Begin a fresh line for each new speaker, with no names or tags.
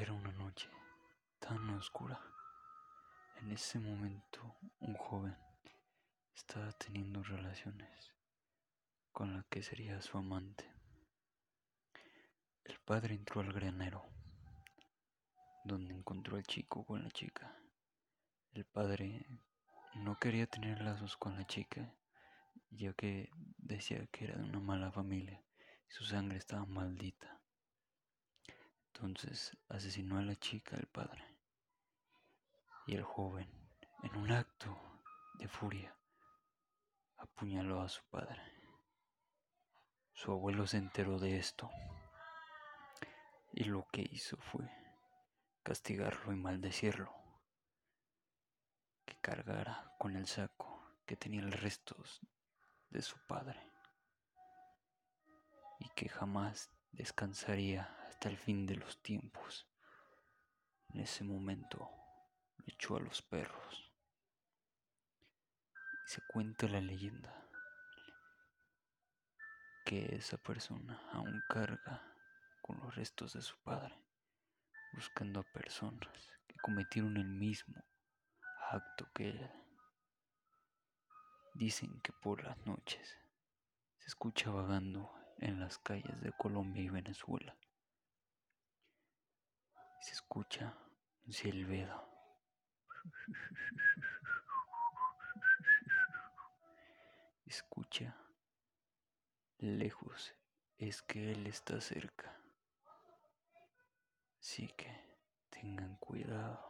Era una noche tan oscura. En ese momento un joven estaba teniendo relaciones con la que sería su amante. El padre entró al granero, donde encontró al chico con la chica. El padre no quería tener lazos con la chica, ya que decía que era de una mala familia y su sangre estaba maldita. Entonces asesinó a la chica el padre. Y el joven, en un acto de furia, apuñaló a su padre. Su abuelo se enteró de esto y lo que hizo fue castigarlo y maldecirlo, que cargara con el saco que tenía los restos de su padre y que jamás descansaría hasta el fin de los tiempos. En ese momento echó a los perros. Y se cuenta la leyenda que esa persona aún carga con los restos de su padre, buscando a personas que cometieron el mismo acto que él. Dicen que por las noches se escucha vagando en las calles de Colombia y Venezuela. Se escucha un silbido. Escucha lejos, es que Él está cerca. Así que tengan cuidado.